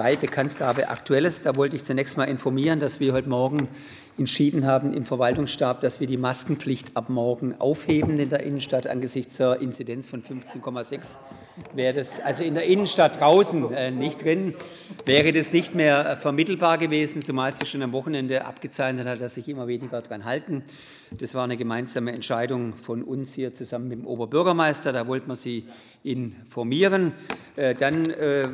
3 Bekanntgabe Aktuelles. Da wollte ich zunächst mal informieren, dass wir heute Morgen entschieden haben im Verwaltungsstab, dass wir die Maskenpflicht ab morgen aufheben in der Innenstadt angesichts der Inzidenz von 15,6. Wäre das also in der Innenstadt draußen, äh, nicht drin, wäre das nicht mehr äh, vermittelbar gewesen, zumal sich schon am Wochenende abgezeichnet hat, dass sich immer weniger daran halten. Das war eine gemeinsame Entscheidung von uns hier zusammen mit dem Oberbürgermeister. Da wollten wir Sie informieren. Äh, dann äh,